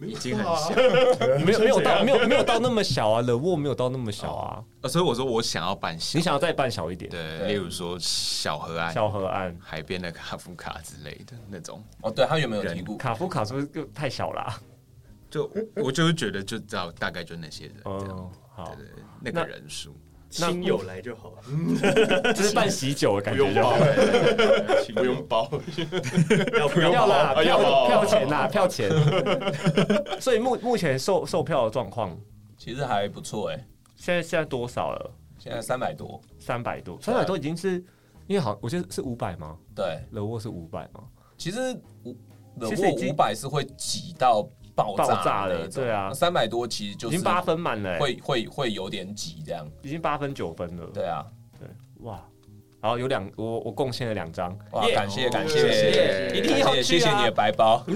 已经很小，没有没有到 没有没有到那么小啊，The Wall 没有到那么小啊，所以我说我想要办小，你想要再办小一点，对，例如说小河岸、小河岸、海边的卡夫卡之类的那种。哦，对，他有没有提过。卡夫卡？是不是就太小了？就我就是觉得就知道大概就那些人，哦，好，对对，那个人数。亲友来就好了，就是办喜酒的感觉就好了，不用包，要不要啦？票票钱呐，票钱。所以目目前售售票的状况其实还不错哎。现在现在多少了？现在三百多，三百多，三百多已经是因为好，我觉得是五百吗？对，The Wall 是五百吗？其实五 The Wall 五百是会挤到。爆炸了，对啊，三百多其实就已经八分满了，会会会有点挤这样，已经八分九分了，对啊，对，哇，然后有两我我贡献了两张，哇，感谢感谢，一定要谢谢你的白包，最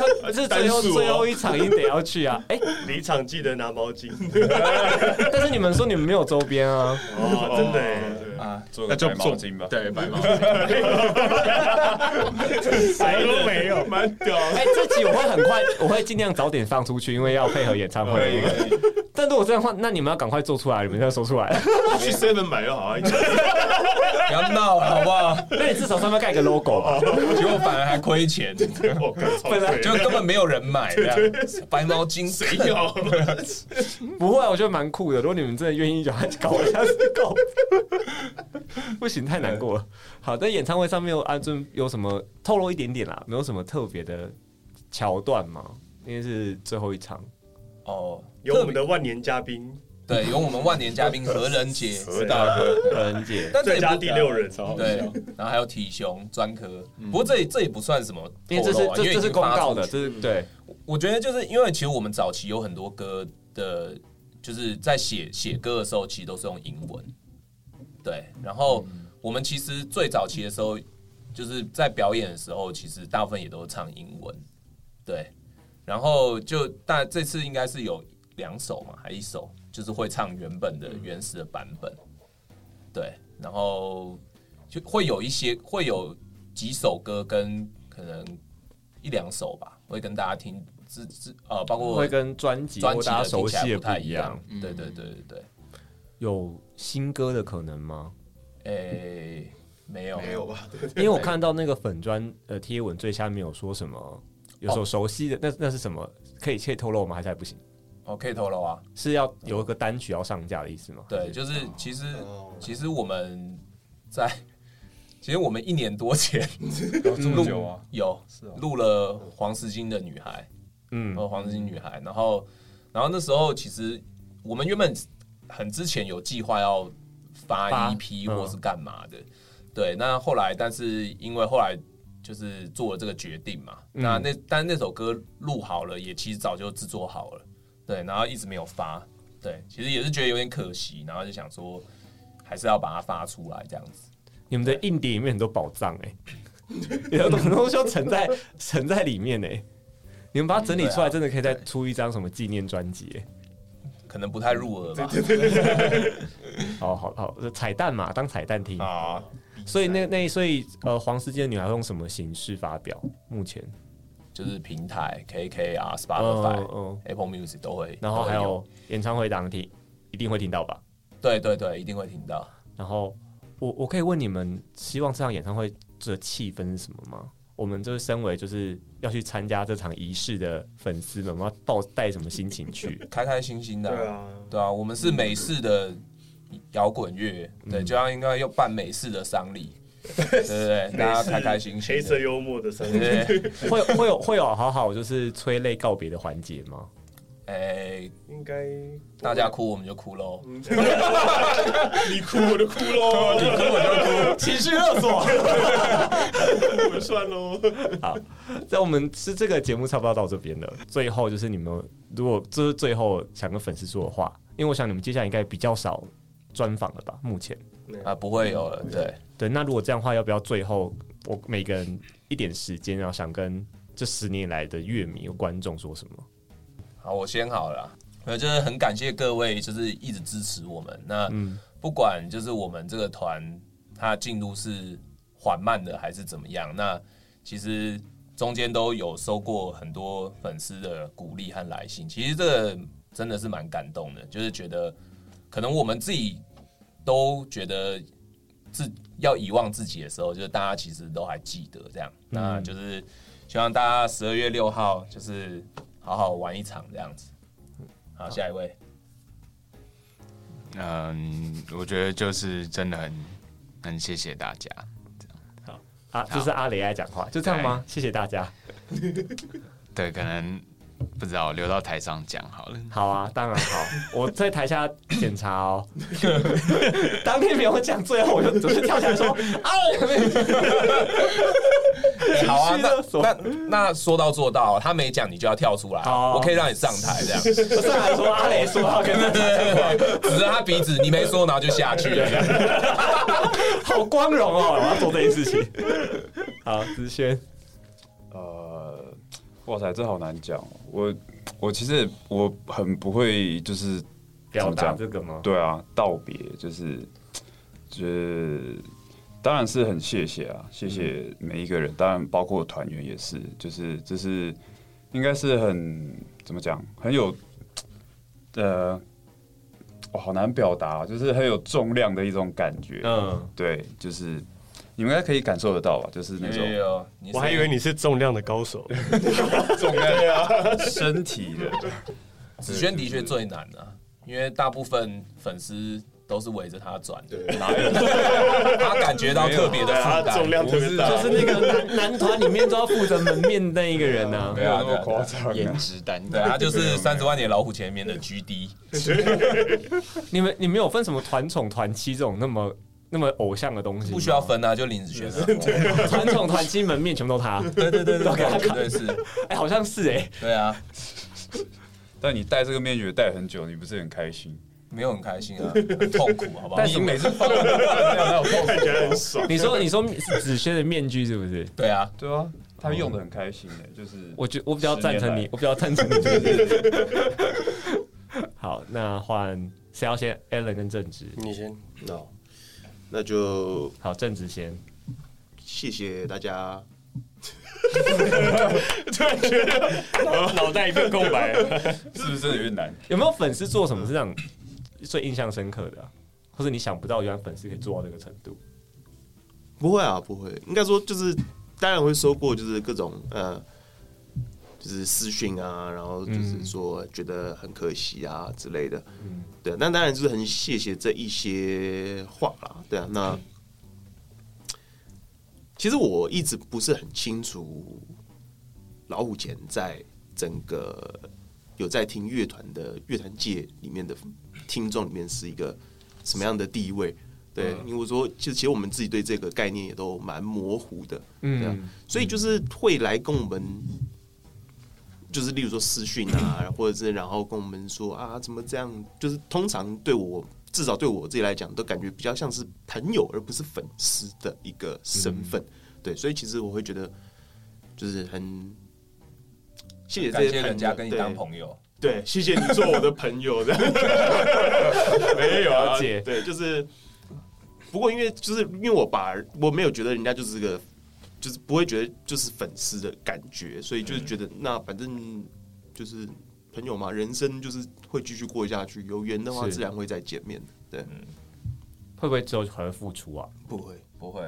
后是最后最后一场一定得要去啊，哎，离场记得拿毛巾，但是你们说你们没有周边啊，哦，真的。啊，做个白毛巾吧，对，白毛巾，谁都没有，蛮屌。哎，这集我会很快，我会尽量早点放出去，因为要配合演唱会。但如果这样的话，那你们要赶快做出来，你们要说出来。去 Seven 买就好了，不要闹，好不好？那你至少上面盖个 logo 吧，结果反而还亏钱，本来就根本没有人买，白毛巾谁要？不会，我觉得蛮酷的。如果你们真的愿意，就搞一下搞。不行，太难过了。好，在演唱会上面有安尊有什么透露一点点啦？没有什么特别的桥段吗？因为是最后一场哦。有我们的万年嘉宾，对，有我们万年嘉宾何仁杰，何大哥何仁杰，最佳第六人，对，然后还有体雄专科。不过这这也不算什么，因为这是这这是公告的，这是对。我觉得就是因为其实我们早期有很多歌的，就是在写写歌的时候，其实都是用英文。对，然后我们其实最早期的时候，就是在表演的时候，其实大部分也都唱英文。对，然后就但这次应该是有两首嘛，还一首就是会唱原本的原始的版本。对，然后就会有一些会有几首歌跟可能一两首吧，会跟大家听，之之呃，包括会跟专辑专辑熟悉不太一样。对对对对对。有新歌的可能吗？诶、欸，没有，没有吧？因为我看到那个粉专呃贴文最下面有说什么，有首熟悉的，哦、那那是什么？可以可以透露吗？还是还不行？哦，可以透露啊，是要有一个单曲要上架的意思吗？对，就是其实、哦、其实我们在 其实我们一年多前 录、啊、有录了黄石金的女孩，嗯，黄石金女孩，然后然后那时候其实我们原本。很之前有计划要发 EP 或是干嘛的，对。那后来，但是因为后来就是做了这个决定嘛，那那但那首歌录好了，也其实早就制作好了，对。然后一直没有发，对。其实也是觉得有点可惜，然后就想说还是要把它发出来这样子。你们的硬碟里面很多宝藏哎，有很多东西要存在存在里面哎。你们把它整理出来，真的可以再出一张什么纪念专辑？可能不太入耳吧。好好好，彩蛋嘛，当彩蛋听啊。所以那那所以呃，黄时间女孩会用什么形式发表？目前就是平台 KK 啊，Spotify、嗯、Apple Music 都会。然后还有演唱会当天一定会听到吧？对对对，一定会听到。然后我我可以问你们，希望这场演唱会的气氛是什么吗？我们就是身为就是要去参加这场仪式的粉丝们，我们要抱带什么心情去？开开心心的，对啊，对啊，我们是美式的摇滚乐，对，就像应该要办美式的丧礼，对对对，大家开开心心，黑色幽默的丧礼，会会有会有好好就是催泪告别的环节吗？哎、欸，应该大家哭我们就哭喽，你哭我就哭喽，你哭我就哭，情绪勒索，我们算喽。好，在我们是这个节目差不多到这边了。最后就是你们如果这是最后想跟粉丝说的话，因为我想你们接下来应该比较少专访了吧？目前啊不会有了，对对。那如果这样的话，要不要最后我每个人一点时间，然后想跟这十年来的乐迷、观众说什么？好，我先好了，呃，就是很感谢各位，就是一直支持我们。那不管就是我们这个团，它进度是缓慢的还是怎么样，那其实中间都有收过很多粉丝的鼓励和来信。其实这个真的是蛮感动的，就是觉得可能我们自己都觉得自要遗忘自己的时候，就是大家其实都还记得这样。那就是希望大家十二月六号就是。好好玩一场这样子，好，下一位。嗯，我觉得就是真的很很谢谢大家。好啊，这是阿雷爱讲话，就这样吗？谢谢大家。对，可能。不知道，留到台上讲好了。好啊，当然好。我在台下检查哦。当天没有讲，最后我就直接跳起来说：“啊！”好啊，那那那说到做到，他没讲，你就要跳出来。我可以让你上台这样。上来说阿雷说话，跟他指着他鼻子，你没说，然后就下去了。好光荣哦！我要做这件事情。好，子轩。哇塞，这好难讲。我我其实我很不会，就是表达这个吗？对啊，道别就是，就是当然是很谢谢啊，谢谢每一个人，当然包括团员也是，就是这是应该是很怎么讲，很有呃，我好难表达，就是很有重量的一种感觉。嗯，对，就是。你们应该可以感受得到吧？就是那种，我还以为你是重量的高手，重量啊，身体的。子轩的确最难啊，因为大部分粉丝都是围着他转，他感觉到特别的负担，重量特别大，就是那个男男团里面都要负责门面那一个人呢，没有那么夸张，颜值担，对，他就是三十万年老虎前面的 GD。你们你们有分什么团宠团妻这种那么？那么偶像的东西不需要分啊，就林子轩传统团亲门面全部都他，对对对，都给他看，是，哎，好像是哎，对啊。但你戴这个面具戴很久，你不是很开心？没有很开心啊，很痛苦，好不好？但你每次放这样，我看起来很爽。你说你说子轩的面具是不是？对啊，对啊，他用的很开心哎，就是我觉我比较赞成你，我比较赞成你。好，那换谁要先？Alan 跟正直，你先。No。那就好，正直先，谢谢大家。突然觉得脑袋一片空白，是不是真的有点难？有没有粉丝做什么是让 最印象深刻的、啊，或者你想不到原来粉丝可以做到这个程度？不会啊，不会。应该说就是，当然会收过，就是各种呃。就是私讯啊，然后就是说觉得很可惜啊之类的，嗯，对，那当然就是很谢谢这一些话啦，对啊，那其实我一直不是很清楚老虎钳在整个有在听乐团的乐团界里面的听众里面是一个什么样的地位，对，因为我说其实其实我们自己对这个概念也都蛮模糊的，嗯，对啊，所以就是会来跟我们。就是例如说私讯啊，或者是然后跟我们说啊，怎么这样？就是通常对我至少对我自己来讲，都感觉比较像是朋友，而不是粉丝的一个身份。嗯、对，所以其实我会觉得就是很谢谢这些人家跟你当朋友。对，谢谢你做我的朋友这样。没有啊，姐，对，就是。不过因为就是因为我把我没有觉得人家就是个，就是不会觉得就是粉丝的感觉，所以就是觉得那反正就是朋友嘛，人生就是会继续过下去，有缘的话自然会再见面的。对，会不会之后还会复出啊？不会。不会，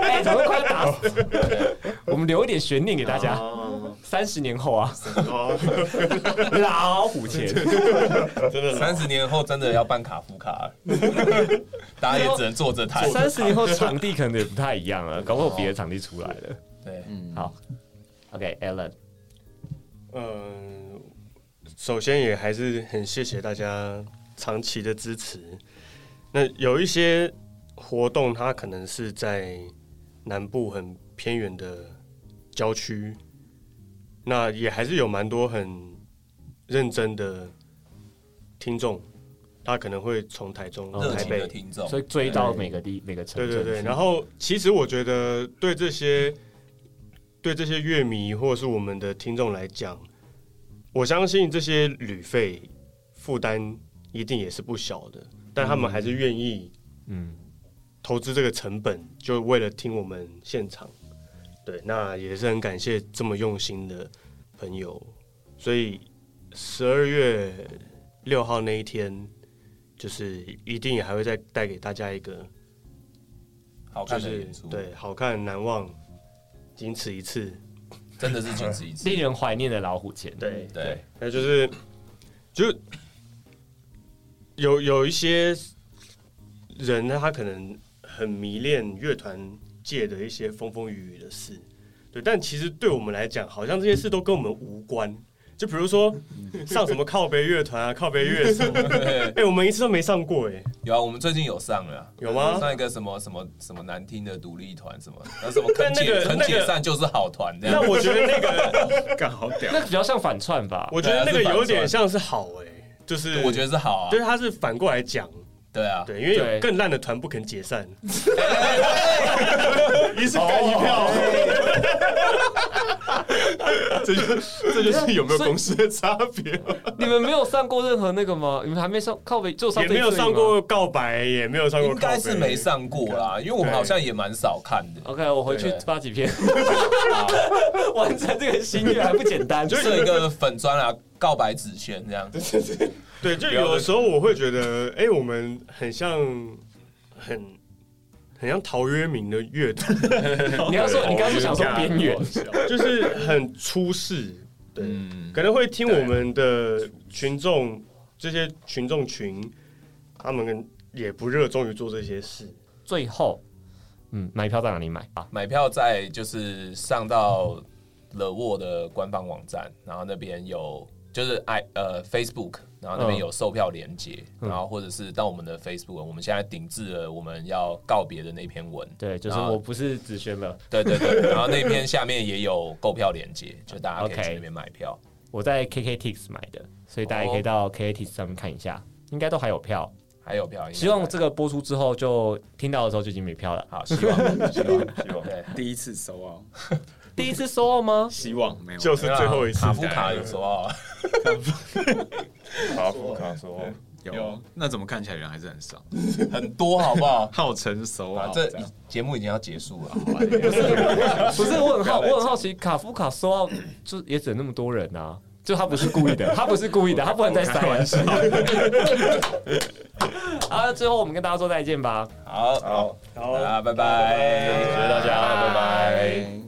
哎，怎么快打死？我们留一点悬念给大家。三十年后啊，老虎钳，真的，三十年后真的要办卡夫卡，大家也只能坐着谈。三十年后场地可能也不太一样了，搞不好别的场地出来了。对，嗯，好，OK，Alan，嗯，首先也还是很谢谢大家长期的支持。那有一些。活动它可能是在南部很偏远的郊区，那也还是有蛮多很认真的听众，他可能会从台中、台北听众，所以追到每个地每个城市。对对对，然后其实我觉得对这些对这些乐迷或者是我们的听众来讲，我相信这些旅费负担一定也是不小的，但他们还是愿意嗯。投资这个成本，就为了听我们现场，对，那也是很感谢这么用心的朋友。所以十二月六号那一天，就是一定也还会再带给大家一个好看的演出，对，好看难忘，仅此一次，真的是仅此一次，令人怀念的老虎钳。对对，那就是就有有一些人呢，他可能。很迷恋乐团界的一些风风雨雨的事，对，但其实对我们来讲，好像这些事都跟我们无关。就比如说 上什么靠背乐团啊，靠背乐手，哎、欸，我们一次都没上过哎、欸。有啊，我们最近有上了，有吗？上一个什么什么什么难听的独立团什么，那什么肯解肯解散就是好团这样。那我觉得那个 干好屌，那比较像反串吧。我觉得那个有点像是好哎、欸，就是我觉得是好啊，就是他是反过来讲。对啊，对，因为有更烂的团不肯解散，一次干一票，这就这就是有没有公司的差别。你们没有上过任何那个吗？你们还没上靠北，就上也没有上过告白，也没有上过，应该是没上过啦，因为我们好像也蛮少看的。OK，我回去发几篇，完成这个心愿还不简单，就是一个粉专啊，告白纸钱这样。对，就有的时候我会觉得，哎、欸，我们很像，很很像陶渊明的乐团。你要说，你刚刚想说边缘，就是很出世。对，嗯、可能会听我们的群众，这些群众群，他们也不热衷于做这些事。最后，嗯，买票在哪里买啊？买票在就是上到 The Wall 的官方网站，然后那边有就是 i 呃 Facebook。然后那边有售票连接，嗯、然后或者是到我们的 Facebook，我们现在顶置了我们要告别的那篇文。对，就是我不是子轩了。对对对，然后那篇下面也有购票连接，就大家可以去那边买票。我在 KKTix 买的，所以大家也可以到 KKTix 上面看一下，应该都还有票，还有票。希望这个播出之后，就听到的时候就已经没票了。好，希望希望希望，对，第一次收啊。第一次收到吗？希望没有，就是最后一次。卡夫卡有收到，卡夫卡收到有。那怎么看起来人还是很少？很多好不好？好成熟啊，这节目已经要结束了。不是，我很好，我很好奇，卡夫卡收到就也只能那么多人啊？就他不是故意的，他不是故意的，他不能再塞玩笑。好，最后我们跟大家说再见吧。好好好，拜拜，谢谢大家拜拜。